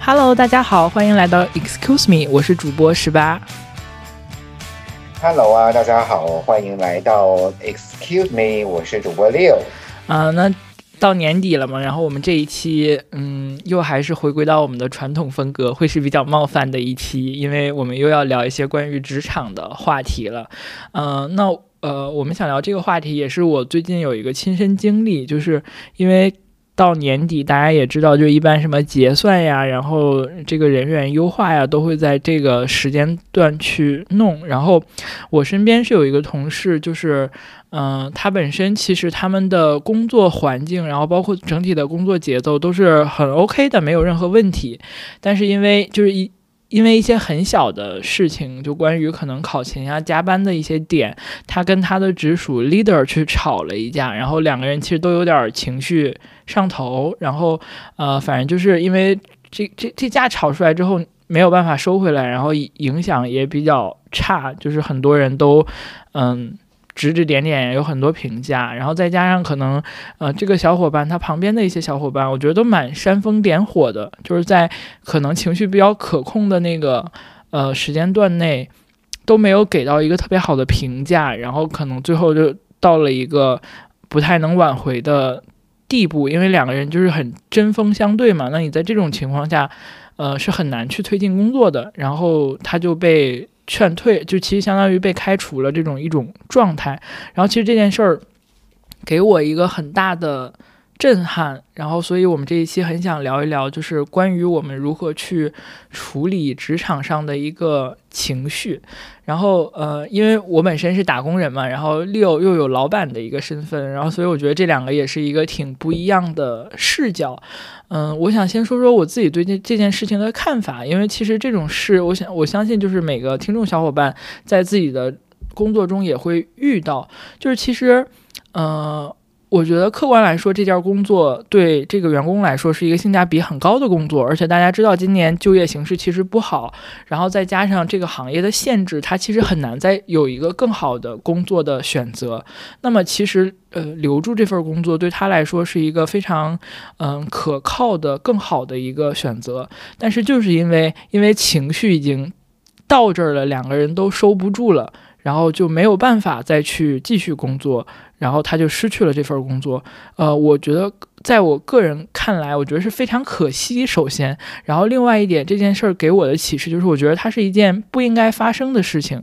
Hello，大家好，欢迎来到 Excuse Me，我是主播十八。Hello 啊，大家好，欢迎来到 Excuse Me，我是主播六。啊，那到年底了嘛，然后我们这一期，嗯，又还是回归到我们的传统风格，会是比较冒犯的一期，因为我们又要聊一些关于职场的话题了。嗯，那呃，我们想聊这个话题，也是我最近有一个亲身经历，就是因为。到年底，大家也知道，就一般什么结算呀，然后这个人员优化呀，都会在这个时间段去弄。然后我身边是有一个同事，就是，嗯，他本身其实他们的工作环境，然后包括整体的工作节奏都是很 OK 的，没有任何问题。但是因为就是一。因为一些很小的事情，就关于可能考勤呀、加班的一些点，他跟他的直属 leader 去吵了一架，然后两个人其实都有点情绪上头，然后呃，反正就是因为这这这架吵出来之后没有办法收回来，然后影响也比较差，就是很多人都嗯。指指点点，有很多评价，然后再加上可能，呃，这个小伙伴他旁边的一些小伙伴，我觉得都蛮煽风点火的，就是在可能情绪比较可控的那个呃时间段内，都没有给到一个特别好的评价，然后可能最后就到了一个不太能挽回的地步，因为两个人就是很针锋相对嘛，那你在这种情况下，呃，是很难去推进工作的，然后他就被。劝退就其实相当于被开除了这种一种状态，然后其实这件事儿给我一个很大的震撼，然后所以我们这一期很想聊一聊，就是关于我们如何去处理职场上的一个情绪。然后呃，因为我本身是打工人嘛，然后六又有老板的一个身份，然后所以我觉得这两个也是一个挺不一样的视角。嗯，我想先说说我自己对这这件事情的看法，因为其实这种事，我想我相信就是每个听众小伙伴在自己的工作中也会遇到，就是其实，呃。我觉得客观来说，这件工作对这个员工来说是一个性价比很高的工作，而且大家知道今年就业形势其实不好，然后再加上这个行业的限制，它其实很难再有一个更好的工作的选择。那么其实，呃，留住这份工作对他来说是一个非常，嗯，可靠的、更好的一个选择。但是就是因为因为情绪已经到这儿了，两个人都收不住了，然后就没有办法再去继续工作。然后他就失去了这份工作，呃，我觉得在我个人看来，我觉得是非常可惜。首先，然后另外一点，这件事儿给我的启示就是，我觉得它是一件不应该发生的事情，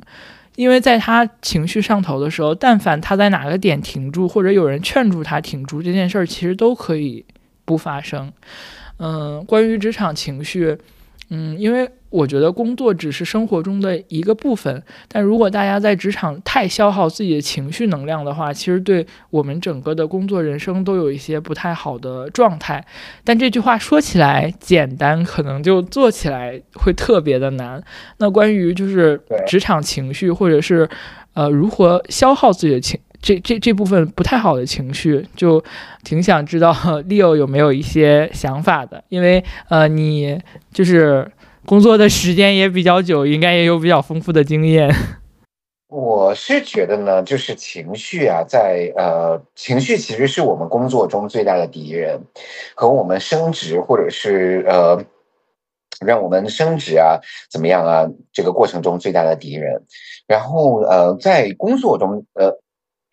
因为在他情绪上头的时候，但凡他在哪个点停住，或者有人劝住他停住，这件事儿其实都可以不发生。嗯，关于职场情绪。嗯，因为我觉得工作只是生活中的一个部分，但如果大家在职场太消耗自己的情绪能量的话，其实对我们整个的工作人生都有一些不太好的状态。但这句话说起来简单，可能就做起来会特别的难。那关于就是职场情绪，或者是呃如何消耗自己的情。这这这部分不太好的情绪，就挺想知道 Leo 有没有一些想法的，因为呃，你就是工作的时间也比较久，应该也有比较丰富的经验。我是觉得呢，就是情绪啊，在呃，情绪其实是我们工作中最大的敌人，和我们升职或者是呃，让我们升职啊怎么样啊这个过程中最大的敌人。然后呃，在工作中呃。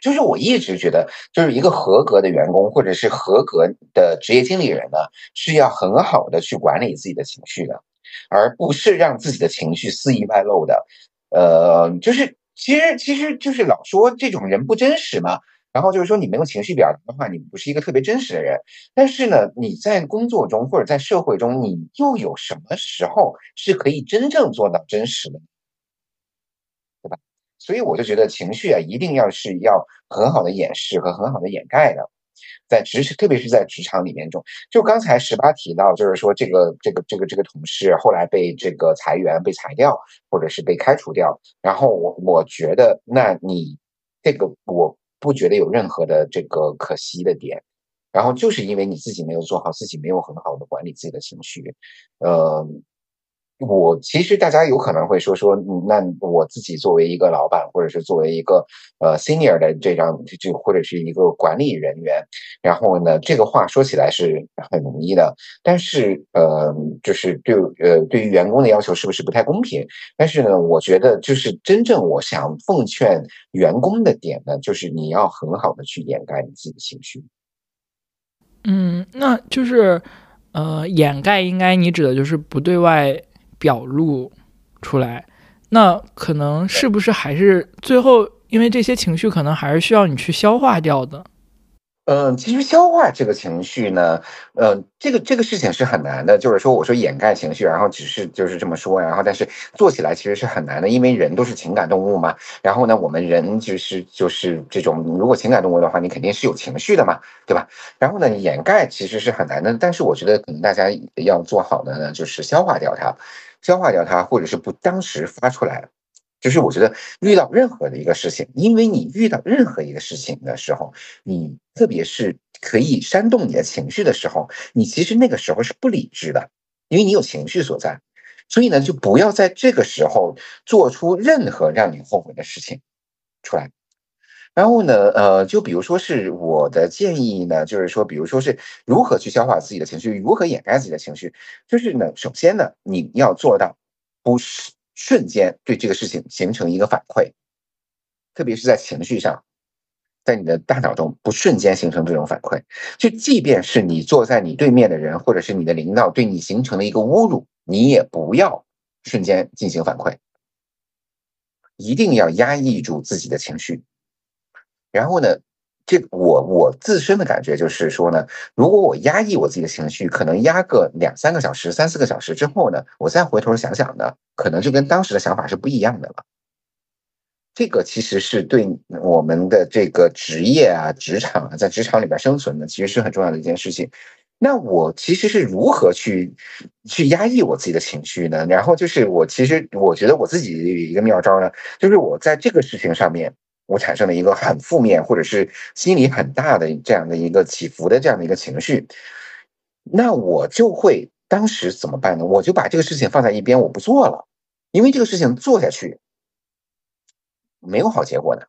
就是我一直觉得，就是一个合格的员工或者是合格的职业经理人呢，是要很好的去管理自己的情绪的，而不是让自己的情绪肆意外露的。呃，就是其实其实就是老说这种人不真实嘛，然后就是说你没有情绪表达的话，你不是一个特别真实的人。但是呢，你在工作中或者在社会中，你又有什么时候是可以真正做到真实的？所以我就觉得情绪啊，一定要是要很好的掩饰和很好的掩盖的，在职，特别是在职场里面中，就刚才十八提到，就是说这个这个这个这个同事后来被这个裁员、被裁掉，或者是被开除掉，然后我我觉得，那你这个我不觉得有任何的这个可惜的点，然后就是因为你自己没有做好，自己没有很好的管理自己的情绪，呃。我其实大家有可能会说说，那我自己作为一个老板，或者是作为一个呃 senior 的这张就或者是一个管理人员，然后呢，这个话说起来是很容易的，但是呃，就是对呃对于员工的要求是不是不太公平？但是呢，我觉得就是真正我想奉劝员工的点呢，就是你要很好的去掩盖你自己的情绪。嗯，那就是呃，掩盖应该你指的就是不对外。表露出来，那可能是不是还是最后，因为这些情绪可能还是需要你去消化掉的。嗯，其实消化这个情绪呢，呃，这个这个事情是很难的。就是说，我说掩盖情绪，然后只是就是这么说，然后但是做起来其实是很难的，因为人都是情感动物嘛。然后呢，我们人就是就是这种，如果情感动物的话，你肯定是有情绪的嘛，对吧？然后呢，掩盖其实是很难的，但是我觉得可能大家要做好的呢，就是消化掉它。消化掉它，或者是不当时发出来，就是我觉得遇到任何的一个事情，因为你遇到任何一个事情的时候，你特别是可以煽动你的情绪的时候，你其实那个时候是不理智的，因为你有情绪所在，所以呢，就不要在这个时候做出任何让你后悔的事情出来。然后呢，呃，就比如说是我的建议呢，就是说，比如说是如何去消化自己的情绪，如何掩盖自己的情绪，就是呢，首先呢，你要做到不是瞬间对这个事情形成一个反馈，特别是在情绪上，在你的大脑中不瞬间形成这种反馈。就即便是你坐在你对面的人，或者是你的领导对你形成了一个侮辱，你也不要瞬间进行反馈，一定要压抑住自己的情绪。然后呢，这我我自身的感觉就是说呢，如果我压抑我自己的情绪，可能压个两三个小时、三四个小时之后呢，我再回头想想呢，可能就跟当时的想法是不一样的了。这个其实是对我们的这个职业啊、职场啊，在职场里边生存呢，其实是很重要的一件事情。那我其实是如何去去压抑我自己的情绪呢？然后就是我其实我觉得我自己有一个妙招呢，就是我在这个事情上面。我产生了一个很负面，或者是心理很大的这样的一个起伏的这样的一个情绪，那我就会当时怎么办呢？我就把这个事情放在一边，我不做了，因为这个事情做下去没有好结果的，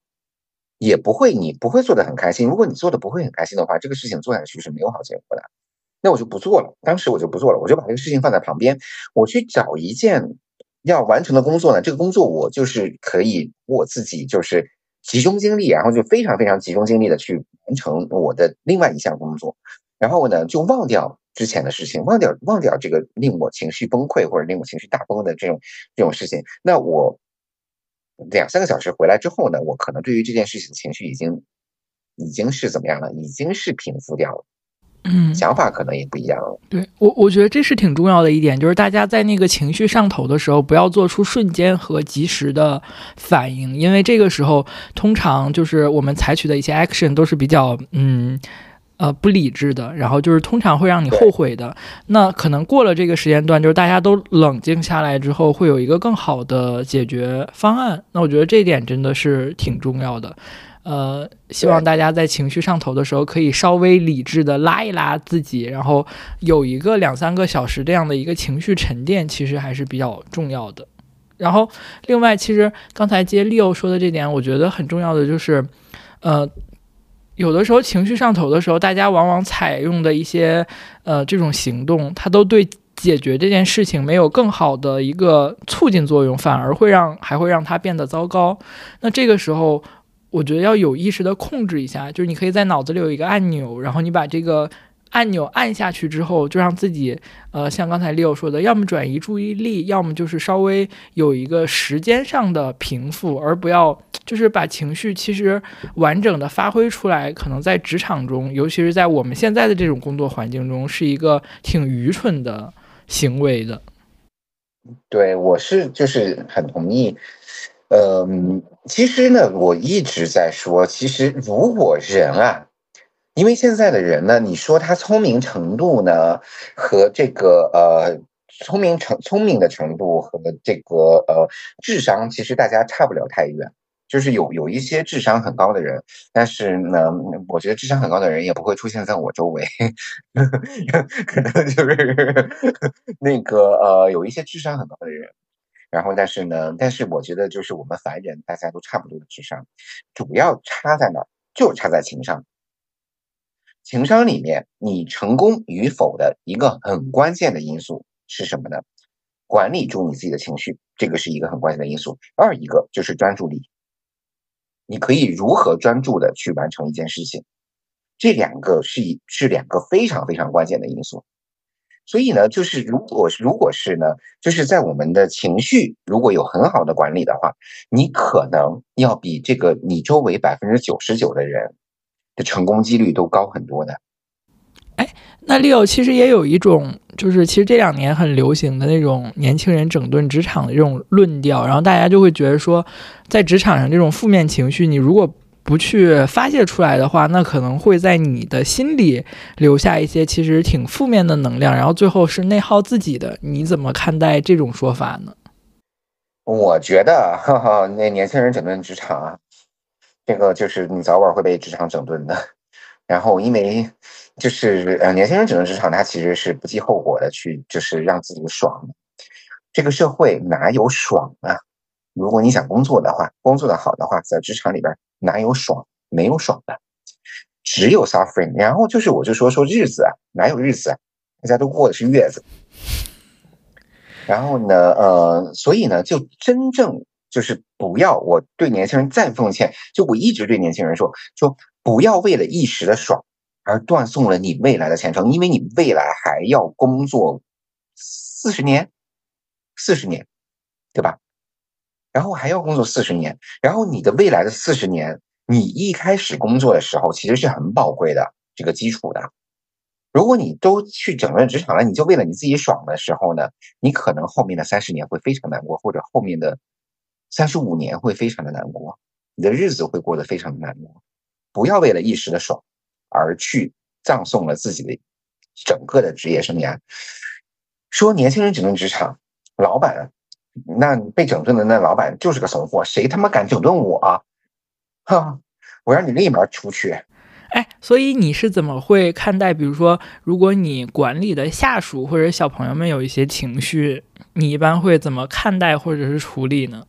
也不会你不会做的很开心。如果你做的不会很开心的话，这个事情做下去是没有好结果的，那我就不做了。当时我就不做了，我就把这个事情放在旁边，我去找一件要完成的工作呢。这个工作我就是可以我自己就是。集中精力，然后就非常非常集中精力的去完成我的另外一项工作，然后呢，就忘掉之前的事情，忘掉忘掉这个令我情绪崩溃或者令我情绪大崩的这种这种事情。那我两三个小时回来之后呢，我可能对于这件事情的情绪已经已经是怎么样了？已经是平复掉了。嗯，想法可能也不一样。对我，我觉得这是挺重要的一点，就是大家在那个情绪上头的时候，不要做出瞬间和及时的反应，因为这个时候通常就是我们采取的一些 action 都是比较嗯呃不理智的，然后就是通常会让你后悔的。那可能过了这个时间段，就是大家都冷静下来之后，会有一个更好的解决方案。那我觉得这一点真的是挺重要的。呃，希望大家在情绪上头的时候，可以稍微理智的拉一拉自己，然后有一个两三个小时这样的一个情绪沉淀，其实还是比较重要的。然后，另外，其实刚才接 Leo 说的这点，我觉得很重要的就是，呃，有的时候情绪上头的时候，大家往往采用的一些呃这种行动，它都对解决这件事情没有更好的一个促进作用，反而会让还会让它变得糟糕。那这个时候。我觉得要有意识的控制一下，就是你可以在脑子里有一个按钮，然后你把这个按钮按下去之后，就让自己，呃，像刚才 Leo 说的，要么转移注意力，要么就是稍微有一个时间上的平复，而不要就是把情绪其实完整的发挥出来，可能在职场中，尤其是在我们现在的这种工作环境中，是一个挺愚蠢的行为的。对，我是就是很同意。嗯，其实呢，我一直在说，其实如果人啊，因为现在的人呢，你说他聪明程度呢，和这个呃聪明程聪明的程度和这个呃智商，其实大家差不了太远。就是有有一些智商很高的人，但是呢，我觉得智商很高的人也不会出现在我周围，可能就是 那个呃，有一些智商很高的人，然后但是呢，但是我觉得就是我们凡人大家都差不多的智商，主要差在哪儿？就差在情商。情商里面，你成功与否的一个很关键的因素是什么呢？管理住你自己的情绪，这个是一个很关键的因素。二一个就是专注力，你可以如何专注的去完成一件事情，这两个是一是两个非常非常关键的因素。所以呢，就是如果如果是呢，就是在我们的情绪如果有很好的管理的话，你可能要比这个你周围百分之九十九的人。的成功几率都高很多的。哎，那 Leo 其实也有一种，就是其实这两年很流行的那种年轻人整顿职场的这种论调，然后大家就会觉得说，在职场上这种负面情绪，你如果不去发泄出来的话，那可能会在你的心里留下一些其实挺负面的能量，然后最后是内耗自己的。你怎么看待这种说法呢？我觉得，哈哈，那年轻人整顿职场啊。这个就是你早晚会被职场整顿的，然后因为就是呃年轻人整顿职场，他其实是不计后果的去就是让自己爽。这个社会哪有爽啊？如果你想工作的话，工作的好的话，在职场里边哪有爽？没有爽的，只有 suffering。然后就是我就说说日子啊，哪有日子啊？大家都过的是月子。然后呢，呃，所以呢，就真正。就是不要，我对年轻人再奉劝，就我一直对年轻人说说，不要为了一时的爽而断送了你未来的前程，因为你未来还要工作四十年，四十年，对吧？然后还要工作四十年，然后你的未来的四十年，你一开始工作的时候其实是很宝贵的这个基础的。如果你都去整顿职场了，你就为了你自己爽的时候呢，你可能后面的三十年会非常难过，或者后面的。三十五年会非常的难过，你的日子会过得非常的难过。不要为了一时的爽而去葬送了自己的整个的职业生涯。说年轻人整顿职场，老板那被整顿的那老板就是个怂货，谁他妈敢整顿我啊？哈，我让你立马出去！哎，所以你是怎么会看待？比如说，如果你管理的下属或者小朋友们有一些情绪，你一般会怎么看待或者是处理呢？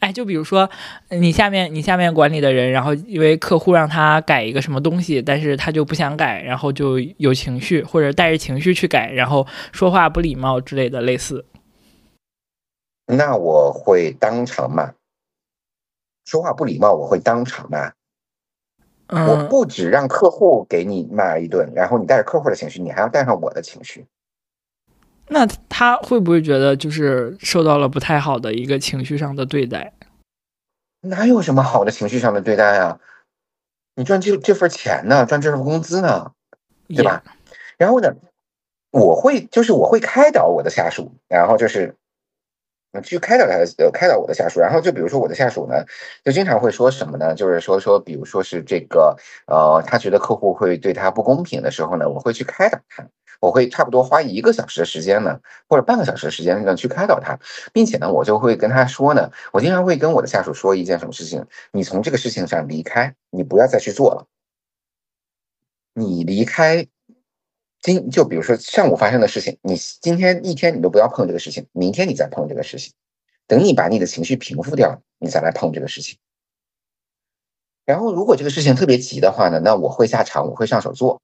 哎，就比如说，你下面你下面管理的人，然后因为客户让他改一个什么东西，但是他就不想改，然后就有情绪，或者带着情绪去改，然后说话不礼貌之类的，类似。那我会当场骂，说话不礼貌，我会当场骂。我不止让客户给你骂一顿，然后你带着客户的情绪，你还要带上我的情绪。那他会不会觉得就是受到了不太好的一个情绪上的对待？哪有什么好的情绪上的对待啊？你赚这这份钱呢，赚这份工资呢，对吧？然后呢，我会就是我会开导我的下属，然后就是。去开导他，呃，开导我的下属。然后就比如说我的下属呢，就经常会说什么呢？就是说说，比如说是这个，呃，他觉得客户会对他不公平的时候呢，我会去开导他。我会差不多花一个小时的时间呢，或者半个小时的时间呢，去开导他，并且呢，我就会跟他说呢，我经常会跟我的下属说一件什么事情：你从这个事情上离开，你不要再去做了。你离开。今就比如说上午发生的事情，你今天一天你都不要碰这个事情，明天你再碰这个事情，等你把你的情绪平复掉，你再来碰这个事情。然后如果这个事情特别急的话呢，那我会下场，我会上手做。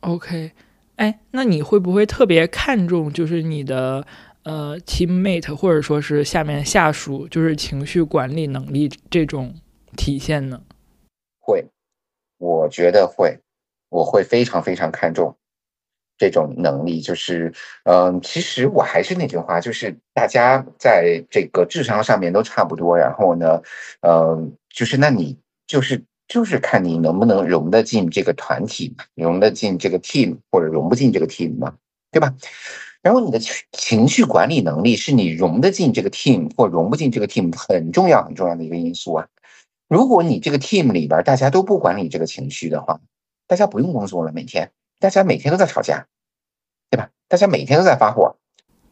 OK，哎，那你会不会特别看重就是你的呃 teammate 或者说是下面下属就是情绪管理能力这种体现呢？会，我觉得会。我会非常非常看重这种能力，就是，嗯，其实我还是那句话，就是大家在这个智商上面都差不多，然后呢，嗯，就是那你就是就是看你能不能融得进这个团体嘛，融得进这个 team，或者融不进这个 team 嘛，对吧？然后你的情绪管理能力是你融得进这个 team 或融不进这个 team 很重要很重要的一个因素啊。如果你这个 team 里边大家都不管理这个情绪的话，大家不用工作了，每天大家每天都在吵架，对吧？大家每天都在发火，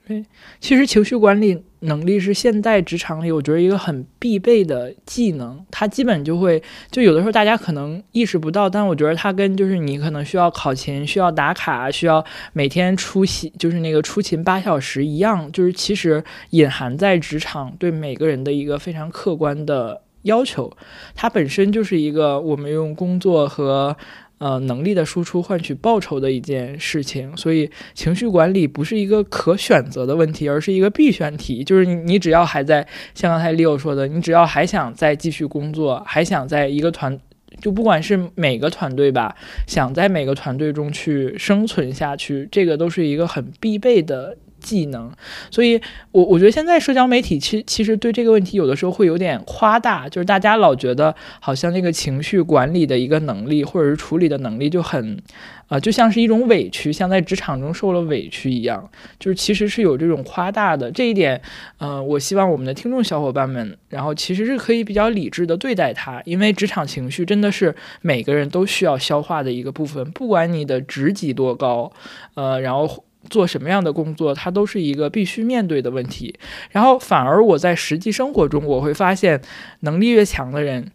对，其实情绪管理能力是现代职场里我觉得一个很必备的技能，它基本就会就有的时候大家可能意识不到，但我觉得它跟就是你可能需要考勤、需要打卡、需要每天出席，就是那个出勤八小时一样，就是其实隐含在职场对每个人的一个非常客观的要求，它本身就是一个我们用工作和。呃，能力的输出换取报酬的一件事情，所以情绪管理不是一个可选择的问题，而是一个必选题。就是你，你只要还在像刚才 Leo 说的，你只要还想再继续工作，还想在一个团，就不管是每个团队吧，想在每个团队中去生存下去，这个都是一个很必备的。技能，所以我我觉得现在社交媒体其其实对这个问题有的时候会有点夸大，就是大家老觉得好像那个情绪管理的一个能力或者是处理的能力就很，啊，就像是一种委屈，像在职场中受了委屈一样，就是其实是有这种夸大的这一点，嗯，我希望我们的听众小伙伴们，然后其实是可以比较理智的对待它，因为职场情绪真的是每个人都需要消化的一个部分，不管你的职级多高，呃，然后。做什么样的工作，它都是一个必须面对的问题。然后，反而我在实际生活中，我会发现，能力越强的人，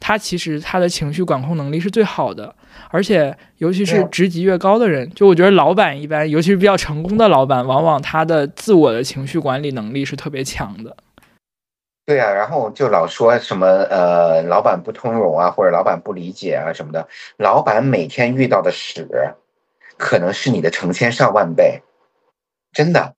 他其实他的情绪管控能力是最好的。而且，尤其是职级越高的人，就我觉得老板一般，尤其是比较成功的老板，往往他的自我的情绪管理能力是特别强的。对啊，然后就老说什么呃，老板不通融啊，或者老板不理解啊什么的。老板每天遇到的屎。可能是你的成千上万倍，真的。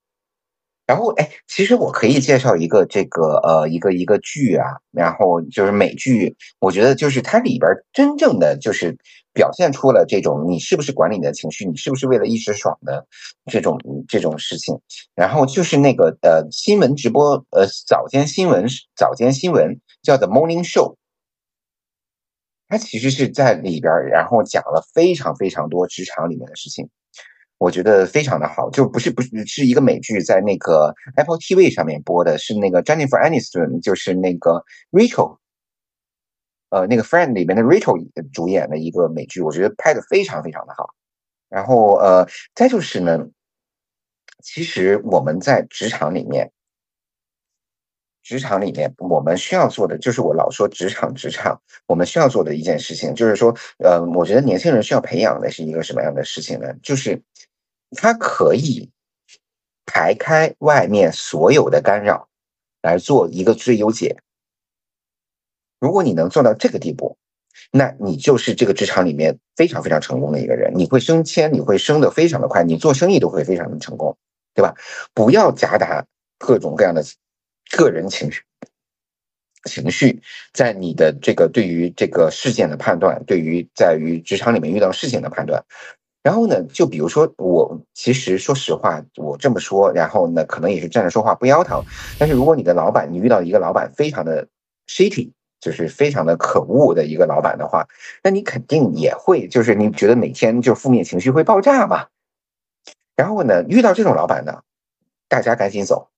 然后，哎，其实我可以介绍一个这个呃一个一个剧啊，然后就是美剧，我觉得就是它里边真正的就是表现出了这种你是不是管理你的情绪，你是不是为了一时爽的这种这种事情。然后就是那个呃新闻直播呃早间新闻早间新闻叫 The Morning Show。他其实是在里边，然后讲了非常非常多职场里面的事情，我觉得非常的好，就不是不是是一个美剧，在那个 Apple TV 上面播的，是那个 Jennifer Aniston，就是那个 Rachel，呃，那个 Friend 里面的 Rachel 主演的一个美剧，我觉得拍的非常非常的好。然后呃，再就是呢，其实我们在职场里面。职场里面，我们需要做的就是我老说职场，职场我们需要做的一件事情，就是说，呃，我觉得年轻人需要培养的是一个什么样的事情呢？就是他可以排开外面所有的干扰，来做一个最优解。如果你能做到这个地步，那你就是这个职场里面非常非常成功的一个人，你会升迁，你会升的非常的快，你做生意都会非常的成功，对吧？不要夹杂各种各样的。个人情绪，情绪在你的这个对于这个事件的判断，对于在于职场里面遇到事情的判断，然后呢，就比如说我其实说实话，我这么说，然后呢，可能也是站着说话不腰疼。但是如果你的老板，你遇到一个老板非常的 shitty，就是非常的可恶的一个老板的话，那你肯定也会就是你觉得每天就负面情绪会爆炸嘛。然后呢，遇到这种老板呢，大家赶紧走。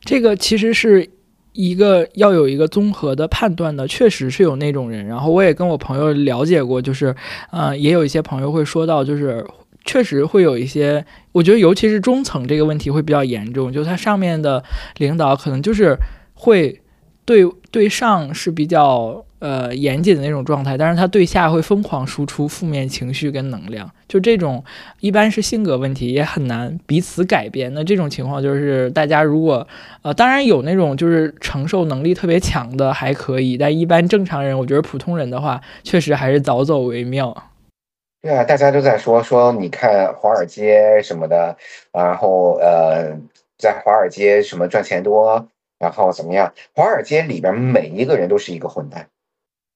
这个其实是一个要有一个综合的判断的，确实是有那种人。然后我也跟我朋友了解过，就是，呃，也有一些朋友会说到，就是确实会有一些，我觉得尤其是中层这个问题会比较严重，就他上面的领导可能就是会对对上是比较。呃，严谨的那种状态，但是他对下会疯狂输出负面情绪跟能量，就这种一般是性格问题，也很难彼此改变。那这种情况就是大家如果呃，当然有那种就是承受能力特别强的还可以，但一般正常人，我觉得普通人的话，确实还是早走为妙。对啊，大家都在说说，你看华尔街什么的，然后呃，在华尔街什么赚钱多，然后怎么样？华尔街里边每一个人都是一个混蛋。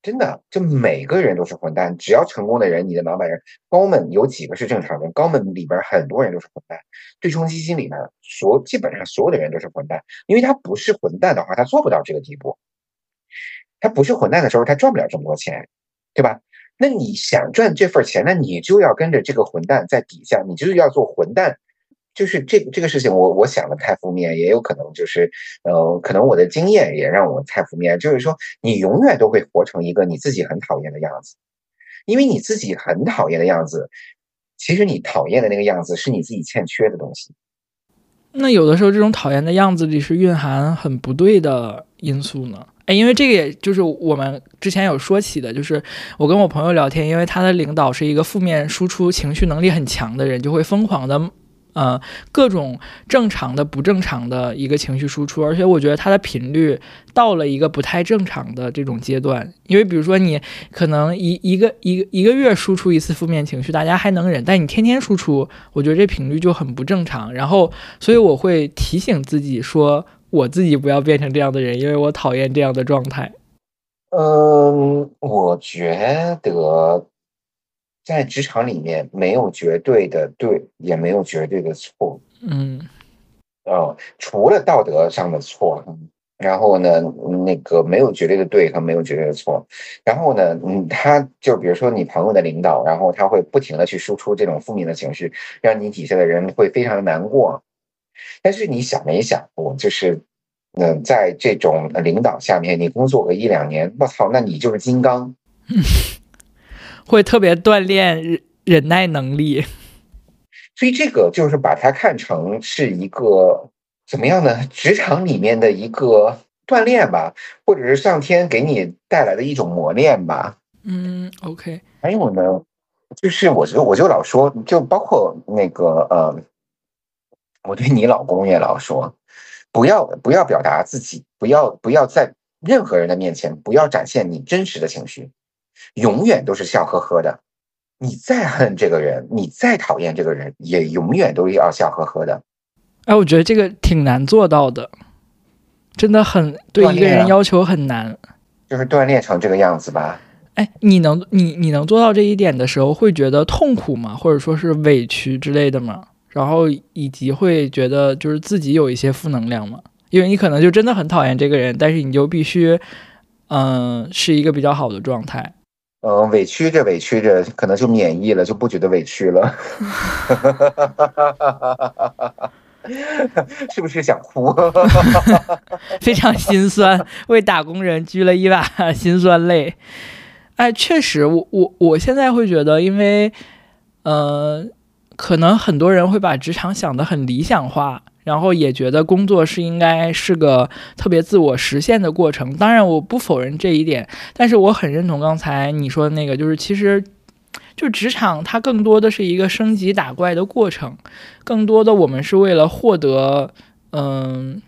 真的，就每个人都是混蛋。只要成功的人，你的老板人高们有几个是正常人？高们里边很多人都是混蛋。对冲基金里面所基本上所有的人都是混蛋，因为他不是混蛋的话，他做不到这个地步。他不是混蛋的时候，他赚不了这么多钱，对吧？那你想赚这份钱，那你就要跟着这个混蛋在底下，你就要做混蛋。就是这这个事情，我我想的太负面，也有可能就是，呃，可能我的经验也让我太负面。就是说，你永远都会活成一个你自己很讨厌的样子，因为你自己很讨厌的样子，其实你讨厌的那个样子是你自己欠缺的东西。那有的时候这种讨厌的样子里是蕴含很不对的因素呢？哎，因为这个也就是我们之前有说起的，就是我跟我朋友聊天，因为他的领导是一个负面输出情绪能力很强的人，就会疯狂的。呃，各种正常的、不正常的一个情绪输出，而且我觉得它的频率到了一个不太正常的这种阶段。因为比如说，你可能一一个一个一个月输出一次负面情绪，大家还能忍，但你天天输出，我觉得这频率就很不正常。然后，所以我会提醒自己说，我自己不要变成这样的人，因为我讨厌这样的状态。嗯，我觉得。在职场里面，没有绝对的对，也没有绝对的错。嗯，哦，除了道德上的错，然后呢，那个没有绝对的对和没有绝对的错。然后呢，嗯，他就比如说你朋友的领导，然后他会不停的去输出这种负面的情绪，让你底下的人会非常的难过。但是你想没想过，就是，嗯，在这种领导下面，你工作个一两年，我操，那你就是金刚。会特别锻炼忍忍耐能力，所以这个就是把它看成是一个怎么样呢？职场里面的一个锻炼吧，或者是上天给你带来的一种磨练吧。嗯，OK。还有呢，就是我就我就老说，就包括那个呃，我对你老公也老说，不要不要表达自己，不要不要在任何人的面前不要展现你真实的情绪。永远都是笑呵呵的。你再恨这个人，你再讨厌这个人，也永远都要笑呵呵的。哎，我觉得这个挺难做到的，真的很对一个人要求很难。就是锻炼成这个样子吧。哎，你能你你能做到这一点的时候，会觉得痛苦吗？或者说是委屈之类的吗？然后以及会觉得就是自己有一些负能量吗？因为你可能就真的很讨厌这个人，但是你就必须嗯是一个比较好的状态。嗯，委屈着委屈着，可能就免疫了，就不觉得委屈了。是不是想哭？非常心酸，为打工人掬了一把辛酸泪。哎，确实，我我我现在会觉得，因为，呃，可能很多人会把职场想得很理想化。然后也觉得工作是应该是个特别自我实现的过程，当然我不否认这一点，但是我很认同刚才你说的那个，就是其实，就职场它更多的是一个升级打怪的过程，更多的我们是为了获得，嗯，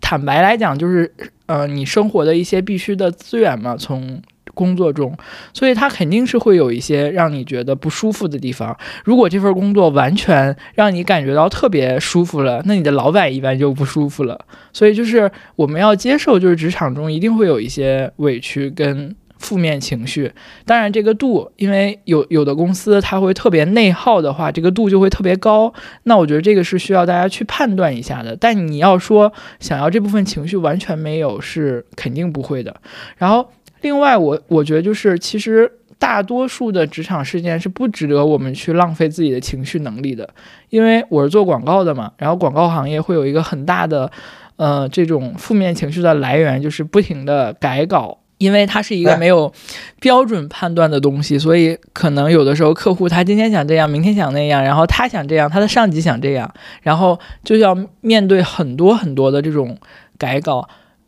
坦白来讲就是，呃，你生活的一些必须的资源嘛，从。工作中，所以他肯定是会有一些让你觉得不舒服的地方。如果这份工作完全让你感觉到特别舒服了，那你的老板一般就不舒服了。所以就是我们要接受，就是职场中一定会有一些委屈跟负面情绪。当然，这个度，因为有有的公司它会特别内耗的话，这个度就会特别高。那我觉得这个是需要大家去判断一下的。但你要说想要这部分情绪完全没有，是肯定不会的。然后。另外，我我觉得就是，其实大多数的职场事件是不值得我们去浪费自己的情绪能力的，因为我是做广告的嘛，然后广告行业会有一个很大的，呃，这种负面情绪的来源，就是不停的改稿，因为它是一个没有标准判断的东西，所以可能有的时候客户他今天想这样，明天想那样，然后他想这样，他的上级想这样，然后就要面对很多很多的这种改稿。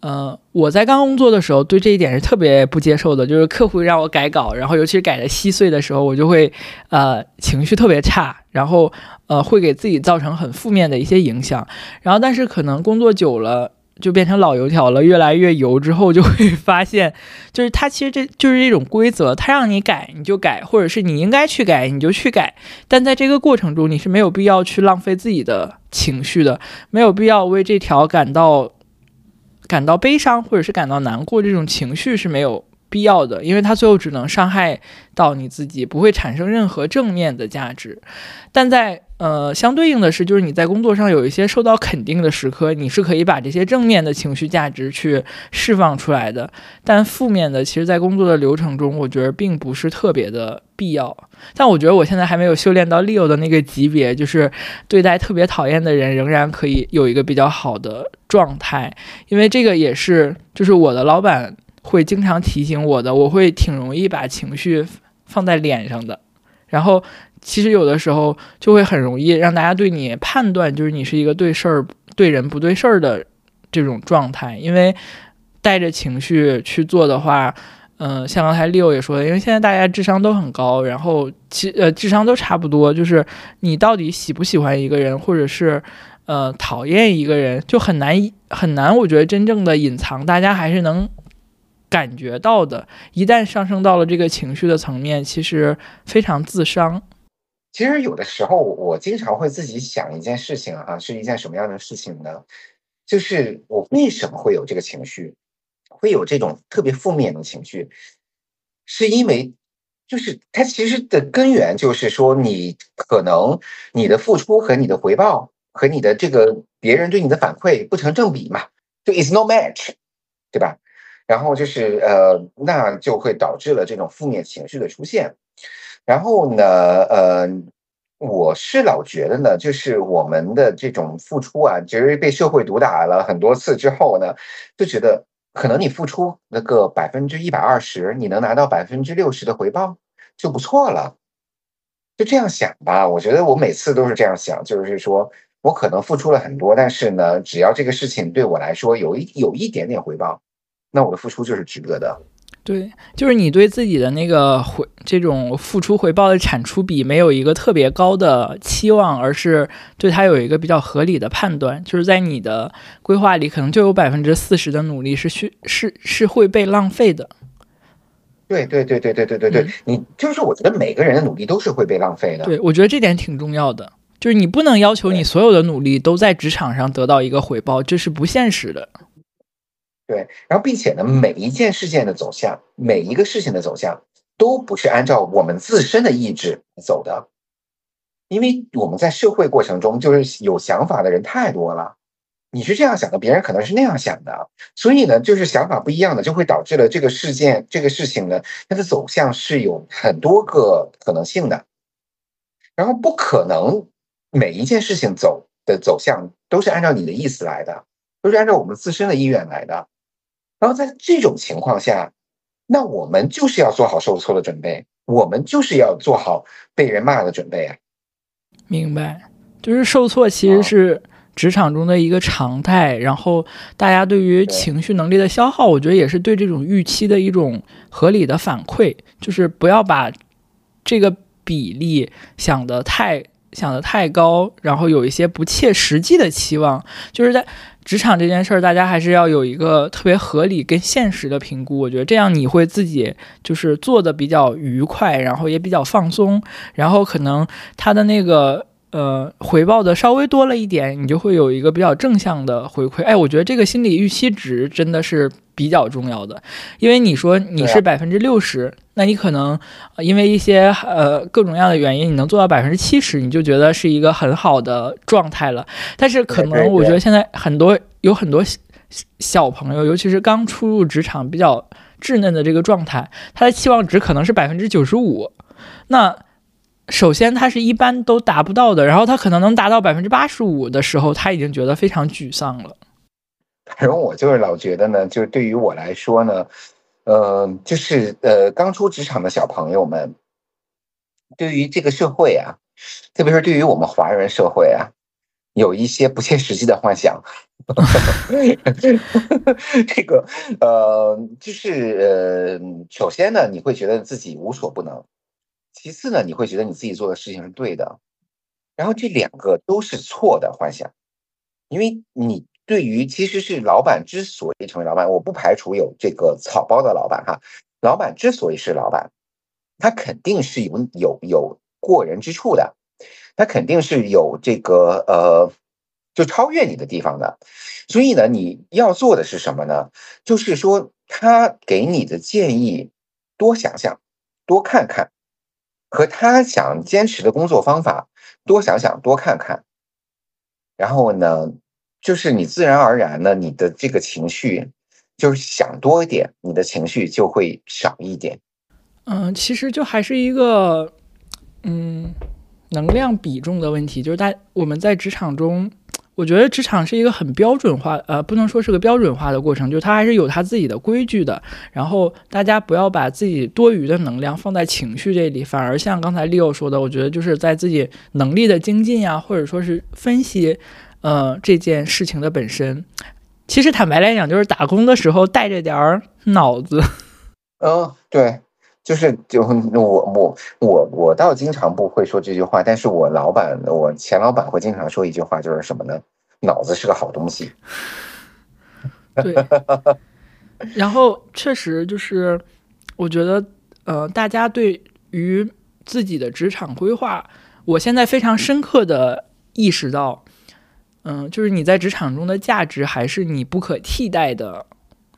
嗯，我在刚工作的时候，对这一点是特别不接受的。就是客户让我改稿，然后尤其是改的稀碎的时候，我就会呃情绪特别差，然后呃会给自己造成很负面的一些影响。然后，但是可能工作久了，就变成老油条了，越来越油之后，就会 发现，就是它其实这就是一种规则，它让你改你就改，或者是你应该去改你就去改。但在这个过程中，你是没有必要去浪费自己的情绪的，没有必要为这条感到。感到悲伤或者是感到难过，这种情绪是没有必要的，因为它最后只能伤害到你自己，不会产生任何正面的价值。但在呃，相对应的是，就是你在工作上有一些受到肯定的时刻，你是可以把这些正面的情绪价值去释放出来的。但负面的，其实，在工作的流程中，我觉得并不是特别的必要。但我觉得我现在还没有修炼到 Leo 的那个级别，就是对待特别讨厌的人，仍然可以有一个比较好的状态。因为这个也是，就是我的老板会经常提醒我的，我会挺容易把情绪放在脸上的，然后。其实有的时候就会很容易让大家对你判断，就是你是一个对事儿、对人不对事儿的这种状态，因为带着情绪去做的话。嗯，像刚才 Leo 也说的，因为现在大家智商都很高，然后其呃智商都差不多，就是你到底喜不喜欢一个人，或者是呃讨厌一个人，就很难很难。我觉得真正的隐藏，大家还是能感觉到的。一旦上升到了这个情绪的层面，其实非常自伤。其实有的时候，我经常会自己想一件事情啊，是一件什么样的事情呢？就是我为什么会有这个情绪？会有这种特别负面的情绪，是因为就是它其实的根源就是说，你可能你的付出和你的回报和你的这个别人对你的反馈不成正比嘛，就 is no match，对吧？然后就是呃，那就会导致了这种负面情绪的出现。然后呢，呃，我是老觉得呢，就是我们的这种付出啊，其实被社会毒打了很多次之后呢，就觉得。可能你付出那个百分之一百二十，你能拿到百分之六十的回报就不错了，就这样想吧。我觉得我每次都是这样想，就是说我可能付出了很多，但是呢，只要这个事情对我来说有一有一点点回报，那我的付出就是值得的。对，就是你对自己的那个回这种付出回报的产出比没有一个特别高的期望，而是对它有一个比较合理的判断。就是在你的规划里，可能就有百分之四十的努力是需是是会被浪费的。对对对对对对对对，你就是我觉得每个人的努力都是会被浪费的。对，我觉得这点挺重要的，就是你不能要求你所有的努力都在职场上得到一个回报，这是不现实的。对，然后并且呢，每一件事件的走向，每一个事情的走向，都不是按照我们自身的意志走的，因为我们在社会过程中，就是有想法的人太多了，你是这样想的，别人可能是那样想的，所以呢，就是想法不一样的，就会导致了这个事件、这个事情呢，它的走向是有很多个可能性的，然后不可能每一件事情走的走向都是按照你的意思来的，都是按照我们自身的意愿来的。然后在这种情况下，那我们就是要做好受挫的准备，我们就是要做好被人骂的准备啊。明白，就是受挫其实是职场中的一个常态。然后大家对于情绪能力的消耗，我觉得也是对这种预期的一种合理的反馈。就是不要把这个比例想得太想得太高，然后有一些不切实际的期望，就是在。职场这件事儿，大家还是要有一个特别合理跟现实的评估。我觉得这样你会自己就是做的比较愉快，然后也比较放松，然后可能他的那个呃回报的稍微多了一点，你就会有一个比较正向的回馈。哎，我觉得这个心理预期值真的是。比较重要的，因为你说你是百分之六十，那你可能因为一些呃各种各样的原因，你能做到百分之七十，你就觉得是一个很好的状态了。但是可能我觉得现在很多有很多小朋友，尤其是刚初入职场比较稚嫩的这个状态，他的期望值可能是百分之九十五。那首先他是一般都达不到的，然后他可能能达到百分之八十五的时候，他已经觉得非常沮丧了。反正我就是老觉得呢，就是对于我来说呢，呃，就是呃，刚出职场的小朋友们，对于这个社会啊，特别是对于我们华人社会啊，有一些不切实际的幻想。这个呃，就是呃，首先呢，你会觉得自己无所不能；其次呢，你会觉得你自己做的事情是对的。然后这两个都是错的幻想，因为你。对于其实是老板之所以成为老板，我不排除有这个草包的老板哈。老板之所以是老板，他肯定是有有有过人之处的，他肯定是有这个呃，就超越你的地方的。所以呢，你要做的是什么呢？就是说他给你的建议，多想想，多看看，和他想坚持的工作方法，多想想，多看看，然后呢？就是你自然而然呢，你的这个情绪就是想多一点，你的情绪就会少一点。嗯，其实就还是一个嗯能量比重的问题，就是大我们在职场中，我觉得职场是一个很标准化，呃，不能说是个标准化的过程，就是它还是有它自己的规矩的。然后大家不要把自己多余的能量放在情绪这里，反而像刚才 Leo 说的，我觉得就是在自己能力的精进呀，或者说是分析，呃，这件事情的本身。其实坦白来讲，就是打工的时候带着点儿脑子。嗯，对。就是就我我我我倒经常不会说这句话，但是我老板我前老板会经常说一句话，就是什么呢？脑子是个好东西。对。然后确实就是，我觉得呃，大家对于自己的职场规划，我现在非常深刻的意识到，嗯，就是你在职场中的价值还是你不可替代的。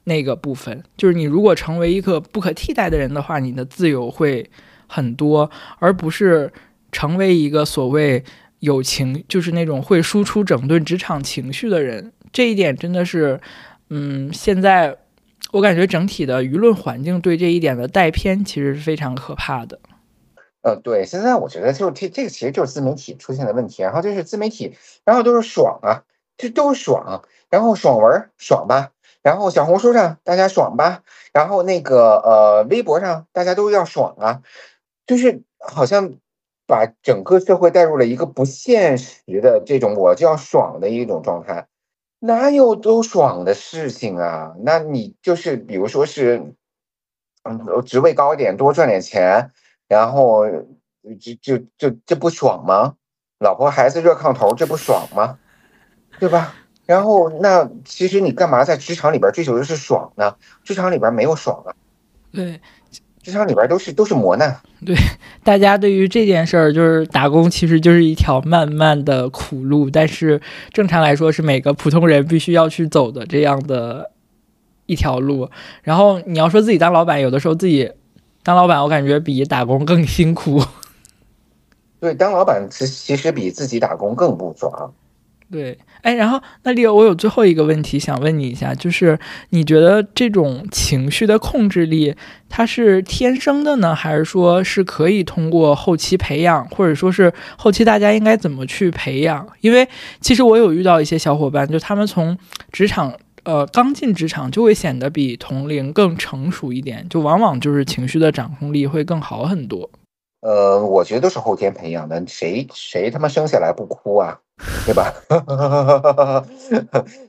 那个部分就是你如果成为一个不可替代的人的话，你的自由会很多，而不是成为一个所谓有情，就是那种会输出整顿职场情绪的人。这一点真的是，嗯，现在我感觉整体的舆论环境对这一点的带偏，其实是非常可怕的。呃，对，现在我觉得就这这个其实就是自媒体出现的问题，然后就是自媒体，然后都是爽啊，这都是爽，然后爽文爽吧。然后小红书上大家爽吧，然后那个呃微博上大家都要爽啊，就是好像把整个社会带入了一个不现实的这种我就要爽的一种状态，哪有都爽的事情啊？那你就是比如说是，嗯，职位高一点，多赚点钱，然后就就就这不爽吗？老婆孩子热炕头，这不爽吗？对吧？然后，那其实你干嘛在职场里边追求的是爽呢？职场里边没有爽啊。对，职场里边都是都是磨难。对，大家对于这件事儿，就是打工其实就是一条漫漫的苦路，但是正常来说是每个普通人必须要去走的这样的一条路。然后你要说自己当老板，有的时候自己当老板，我感觉比打工更辛苦。对，当老板其其实比自己打工更不爽。对，哎，然后那里我有最后一个问题想问你一下，就是你觉得这种情绪的控制力，它是天生的呢，还是说是可以通过后期培养，或者说是后期大家应该怎么去培养？因为其实我有遇到一些小伙伴，就他们从职场呃刚进职场就会显得比同龄更成熟一点，就往往就是情绪的掌控力会更好很多。呃，我觉得是后天培养的，谁谁他妈生下来不哭啊？对吧？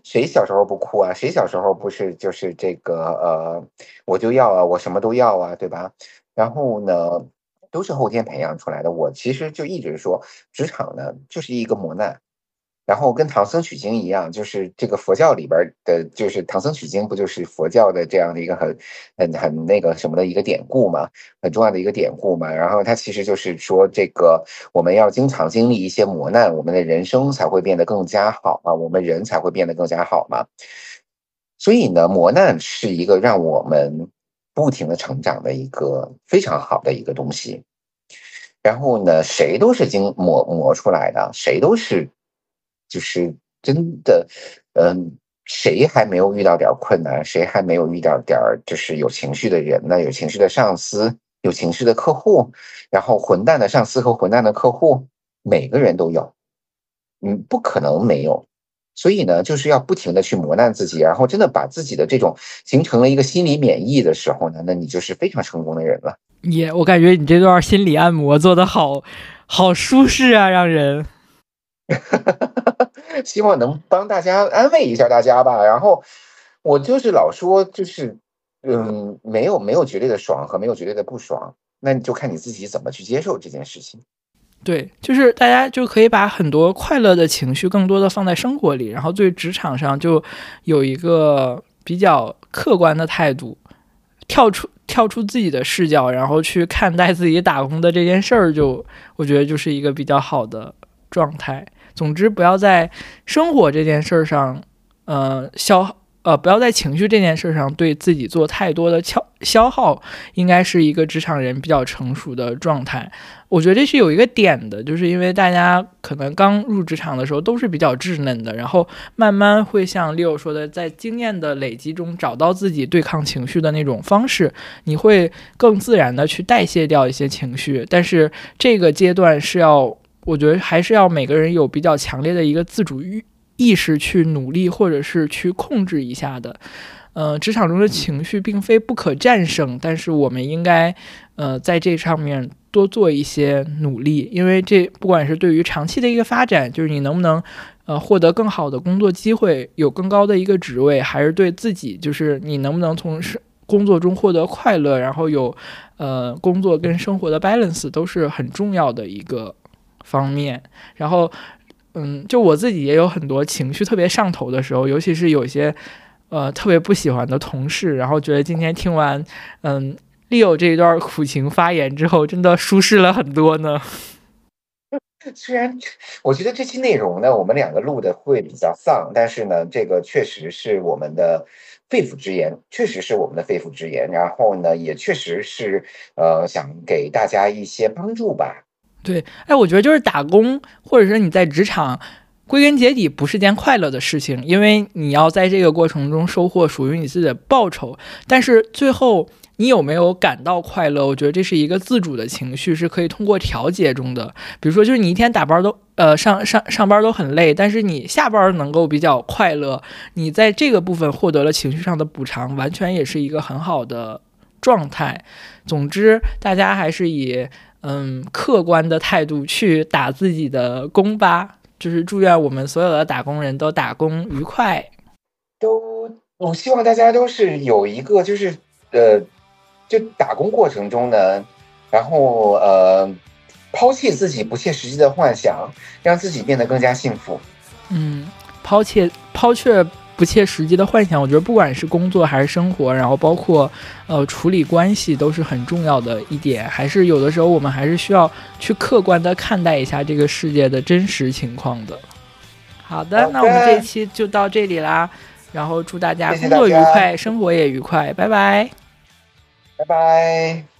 谁小时候不哭啊？谁小时候不是就是这个呃，我就要啊，我什么都要啊，对吧？然后呢，都是后天培养出来的。我其实就一直说，职场呢就是一个磨难。然后跟唐僧取经一样，就是这个佛教里边的，就是唐僧取经不就是佛教的这样的一个很很很那个什么的一个典故嘛，很重要的一个典故嘛。然后它其实就是说，这个我们要经常经历一些磨难，我们的人生才会变得更加好啊，我们人才会变得更加好嘛。所以呢，磨难是一个让我们不停的成长的一个非常好的一个东西。然后呢，谁都是经磨磨出来的，谁都是。就是真的，嗯，谁还没有遇到点困难？谁还没有遇到点就是有情绪的人呢？有情绪的上司，有情绪的客户，然后混蛋的上司和混蛋的客户，每个人都有，嗯，不可能没有。所以呢，就是要不停的去磨难自己，然后真的把自己的这种形成了一个心理免疫的时候呢，那你就是非常成功的人了。也，我感觉你这段心理按摩做的好好舒适啊，让人。希望能帮大家安慰一下大家吧。然后我就是老说，就是嗯，没有没有绝对的爽和没有绝对的不爽，那你就看你自己怎么去接受这件事情。对，就是大家就可以把很多快乐的情绪更多的放在生活里，然后对职场上就有一个比较客观的态度，跳出跳出自己的视角，然后去看待自己打工的这件事儿，就我觉得就是一个比较好的状态。总之，不要在生活这件事上，呃，消呃，不要在情绪这件事上对自己做太多的消消耗，应该是一个职场人比较成熟的状态。我觉得这是有一个点的，就是因为大家可能刚入职场的时候都是比较稚嫩的，然后慢慢会像 Leo 说的，在经验的累积中找到自己对抗情绪的那种方式，你会更自然的去代谢掉一些情绪。但是这个阶段是要。我觉得还是要每个人有比较强烈的一个自主意意识去努力或者是去控制一下的。呃，职场中的情绪并非不可战胜，但是我们应该呃在这上面多做一些努力，因为这不管是对于长期的一个发展，就是你能不能呃获得更好的工作机会，有更高的一个职位，还是对自己，就是你能不能从事工作中获得快乐，然后有呃工作跟生活的 balance 都是很重要的一个方面。然后，嗯，就我自己也有很多情绪特别上头的时候，尤其是有些。呃，特别不喜欢的同事，然后觉得今天听完，嗯，Leo 这一段苦情发言之后，真的舒适了很多呢。虽然我觉得这期内容呢，我们两个录的会比较丧，但是呢，这个确实是我们的肺腑之言，确实是我们的肺腑之言。然后呢，也确实是呃，想给大家一些帮助吧。对，哎，我觉得就是打工，或者说你在职场。归根结底不是件快乐的事情，因为你要在这个过程中收获属于你自己的报酬。但是最后你有没有感到快乐？我觉得这是一个自主的情绪，是可以通过调节中的。比如说，就是你一天打班都呃上上上班都很累，但是你下班能够比较快乐，你在这个部分获得了情绪上的补偿，完全也是一个很好的状态。总之，大家还是以嗯客观的态度去打自己的工吧。就是祝愿我们所有的打工人都打工愉快，都我希望大家都是有一个就是呃，就打工过程中呢，然后呃，抛弃自己不切实际的幻想，让自己变得更加幸福。嗯，抛弃抛却。不切实际的幻想，我觉得不管是工作还是生活，然后包括呃处理关系，都是很重要的一点。还是有的时候我们还是需要去客观的看待一下这个世界的真实情况的。好的，那我们这一期就到这里啦。然后祝大家工作愉快，生活也愉快，拜拜，拜拜。